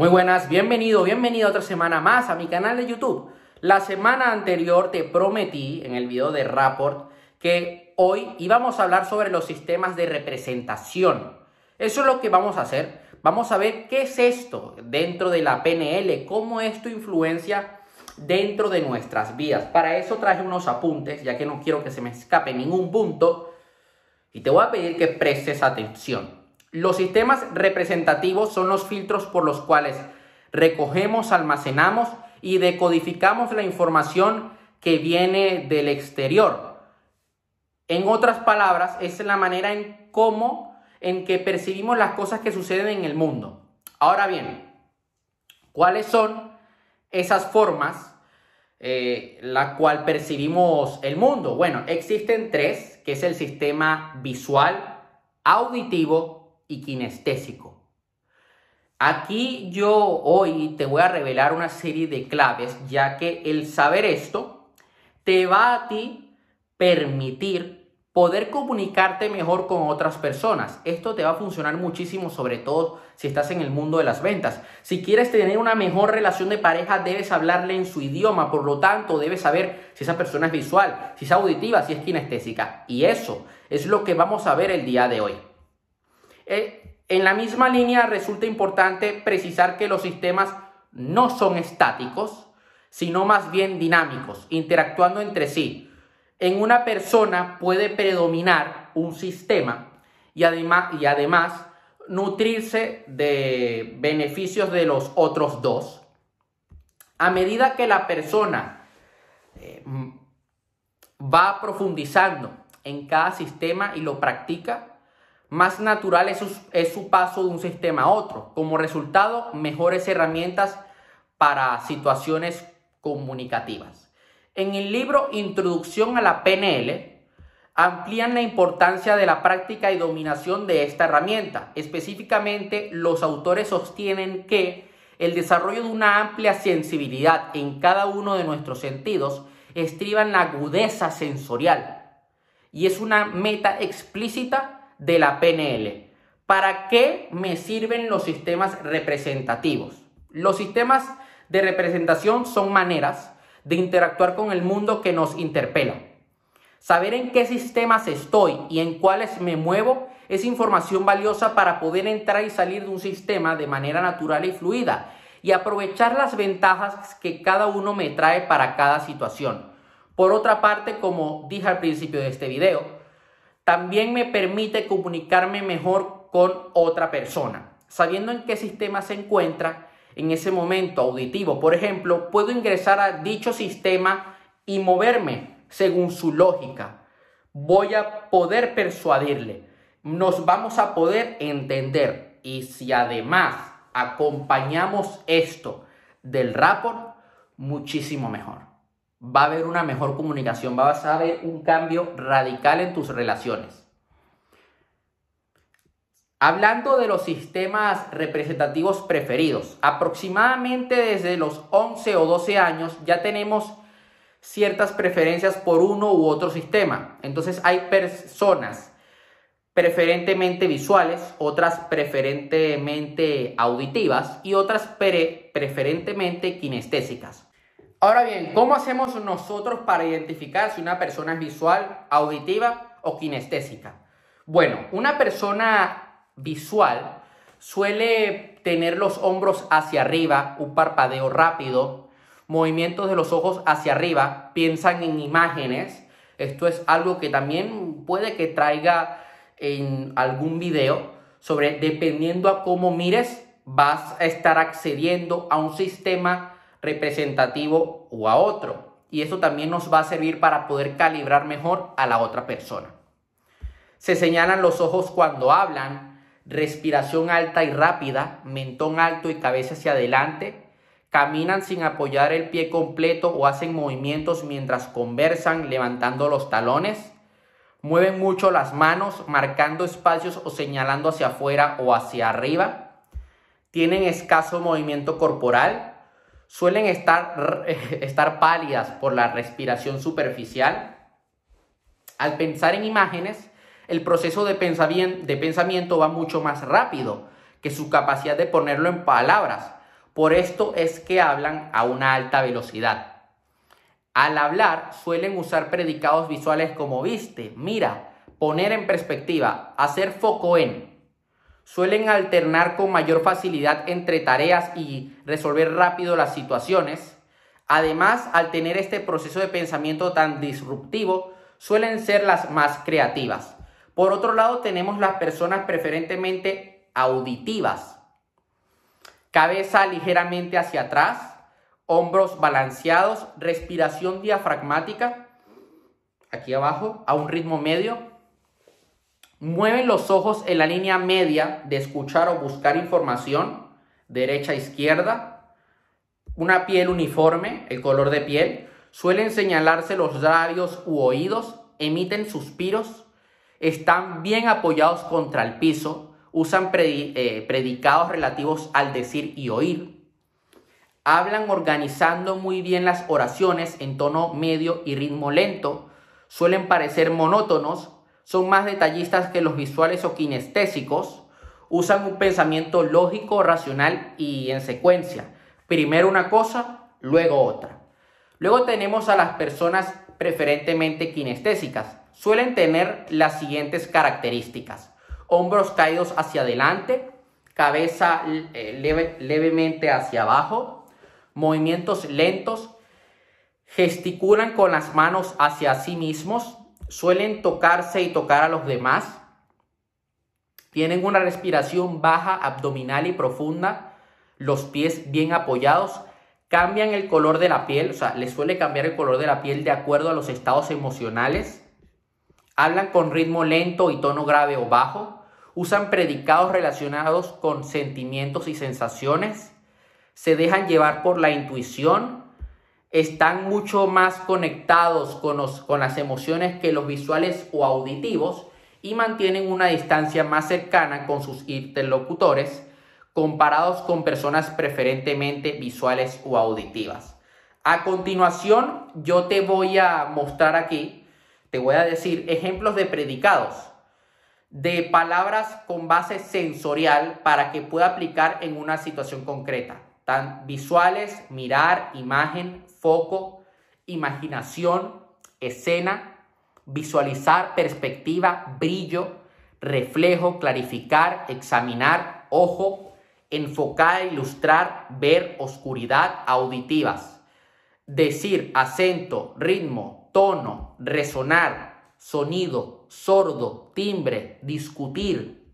Muy buenas, bienvenido, bienvenido otra semana más a mi canal de YouTube. La semana anterior te prometí en el video de Rapport que hoy íbamos a hablar sobre los sistemas de representación. Eso es lo que vamos a hacer. Vamos a ver qué es esto dentro de la PNL, cómo esto influencia dentro de nuestras vidas. Para eso traje unos apuntes, ya que no quiero que se me escape ningún punto. Y te voy a pedir que prestes atención. Los sistemas representativos son los filtros por los cuales recogemos, almacenamos y decodificamos la información que viene del exterior. En otras palabras, es la manera en cómo, en que percibimos las cosas que suceden en el mundo. Ahora bien, ¿cuáles son esas formas eh, la cual percibimos el mundo? Bueno, existen tres, que es el sistema visual, auditivo y kinestésico. Aquí yo hoy te voy a revelar una serie de claves, ya que el saber esto te va a ti permitir poder comunicarte mejor con otras personas. Esto te va a funcionar muchísimo, sobre todo si estás en el mundo de las ventas. Si quieres tener una mejor relación de pareja, debes hablarle en su idioma, por lo tanto, debes saber si esa persona es visual, si es auditiva, si es kinestésica. Y eso es lo que vamos a ver el día de hoy. Eh, en la misma línea resulta importante precisar que los sistemas no son estáticos, sino más bien dinámicos, interactuando entre sí. En una persona puede predominar un sistema y además, nutrirse de beneficios de los otros dos. A medida que la persona eh, va profundizando en cada sistema y lo practica, más natural es su, paso de un sistema a otro. Como resultado, mejores herramientas para situaciones comunicativas. En el libro Introducción a la PNL, amplían la importancia de la práctica y dominación de esta herramienta. Específicamente, los autores sostienen que el desarrollo de una amplia sensibilidad en cada uno de nuestros sentidos estriba en la agudeza sensorial y es una meta explícita de la PNL. ¿Para qué me sirven los sistemas representativos? Los sistemas de representación son maneras de interactuar con el mundo que nos interpela. Saber en qué sistemas estoy y en cuáles me muevo es información valiosa para poder entrar y salir de un sistema de manera natural y fluida y aprovechar las ventajas que cada uno me trae para cada situación. Por otra parte, como dije al principio de este video, también me permite comunicarme mejor con otra persona, sabiendo en qué sistema se encuentra en ese momento auditivo. Por ejemplo, puedo ingresar a dicho sistema y moverme según su lógica. Voy a poder persuadirle. Nos vamos a poder entender. Y si además acompañamos esto del rapport, muchísimo mejor va a haber una mejor comunicación, va a haber un cambio radical en tus relaciones. Hablando de los sistemas representativos preferidos, aproximadamente desde los 11 o 12 años ya tenemos ciertas preferencias por uno u otro sistema. Entonces hay personas preferentemente visuales, otras preferentemente auditivas y otras preferentemente kinestésicas. Ahora bien, ¿cómo hacemos nosotros para identificar si una persona es visual, auditiva o kinestésica? Bueno, una persona visual suele tener los hombros hacia arriba, un parpadeo rápido, movimientos de los ojos hacia arriba, piensan en imágenes. Esto es algo que también puede que traiga en algún video sobre dependiendo a cómo mires, vas a estar accediendo a un sistema representativo o a otro. Y eso también nos va a servir para poder calibrar mejor a la otra persona. Se señalan los ojos cuando hablan, respiración alta y rápida, mentón alto y cabeza hacia adelante, caminan sin apoyar el pie completo o hacen movimientos mientras conversan levantando los talones, mueven mucho las manos marcando espacios o señalando hacia afuera o hacia arriba, tienen escaso movimiento corporal, suelen estar, estar pálidas por la respiración superficial. Al pensar en imágenes, el proceso de de pensamiento va mucho más rápido que su capacidad de ponerlo en palabras. Por esto es que hablan a una alta velocidad. Al hablar suelen usar predicados visuales como viste, mira, poner en perspectiva, hacer foco en. Suelen alternar con mayor facilidad entre tareas y resolver rápido las situaciones. Además, al tener este proceso de pensamiento tan disruptivo, suelen ser las más creativas. Por otro lado, tenemos las personas preferentemente auditivas. Cabeza ligeramente hacia atrás, hombros balanceados, respiración diafragmática, aquí abajo, a un ritmo medio. Mueven los ojos en la línea media de escuchar o buscar información, derecha izquierda. Una piel uniforme, el color de piel. Suelen señalarse los labios u oídos, emiten suspiros, están bien apoyados contra el piso, usan eh, predicados relativos al decir y oír, hablan organizando muy bien las oraciones en tono medio y ritmo lento, suelen parecer monótonos, son más detallistas que los visuales o kinestésicos, usan un pensamiento lógico, racional y en secuencia. Primero una cosa, luego otra. Luego tenemos a las personas preferentemente kinestésicas suelen tener las siguientes características. Hombros caídos hacia adelante, cabeza eh, levemente hacia abajo, movimientos lentos, gesticulan con las manos hacia sí mismos, suelen tocarse y tocar a los demás, tienen una respiración baja, abdominal y profunda, los pies bien apoyados, cambian el color de la piel, o sea, les suele cambiar el color de la piel de acuerdo a los estados emocionales, hablan con ritmo lento y tono grave o bajo, usan predicados relacionados con sentimientos y sensaciones, se dejan llevar por la intuición, están mucho más conectados con, con las emociones que los visuales o auditivos y mantienen una distancia más cercana con sus interlocutores comparados con personas preferentemente visuales o auditivas. A continuación, yo te voy a mostrar aquí te voy a decir ejemplos de predicados, de palabras con base sensorial para que pueda aplicar en una situación concreta. Visuales, mirar, imagen, foco, imaginación, escena, visualizar, perspectiva, brillo, reflejo, clarificar, examinar, ojo, enfocar, ilustrar, ver, oscuridad, auditivas. Decir, acento, ritmo, tono, resonar, sonido, sordo, timbre, discutir,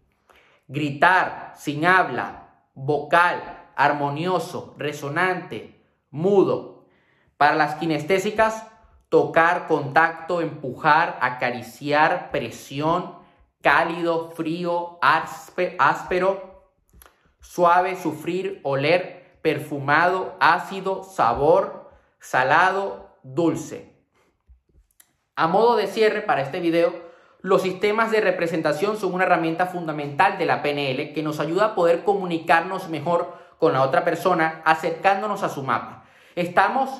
gritar, sin habla, vocal, armonioso, resonante, mudo. Para las kinestésicas, tocar, contacto, empujar, acariciar, presión, cálido, frío, áspero, suave, sufrir, oler, perfumado, ácido, sabor, salado, dulce. A modo de cierre para este video, los sistemas de representación son una herramienta fundamental de la PNL que nos ayuda a poder comunicarnos mejor con la otra persona acercándonos a su mapa. Estamos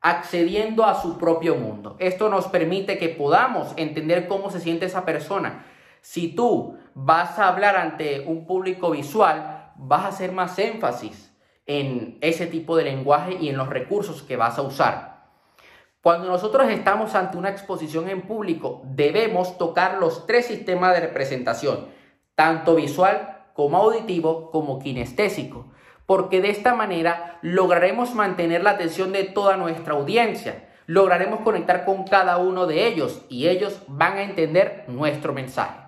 accediendo a su propio mundo. Esto nos permite que podamos entender cómo se siente esa persona. Si tú vas a hablar ante un público visual, vas a hacer más énfasis en ese tipo de lenguaje y en los recursos que vas a usar. Cuando nosotros estamos ante una exposición en público, debemos tocar los tres sistemas de representación, tanto visual como auditivo como kinestésico, porque de esta manera lograremos mantener la atención de toda nuestra audiencia, lograremos conectar con cada uno de ellos y ellos van a entender nuestro mensaje.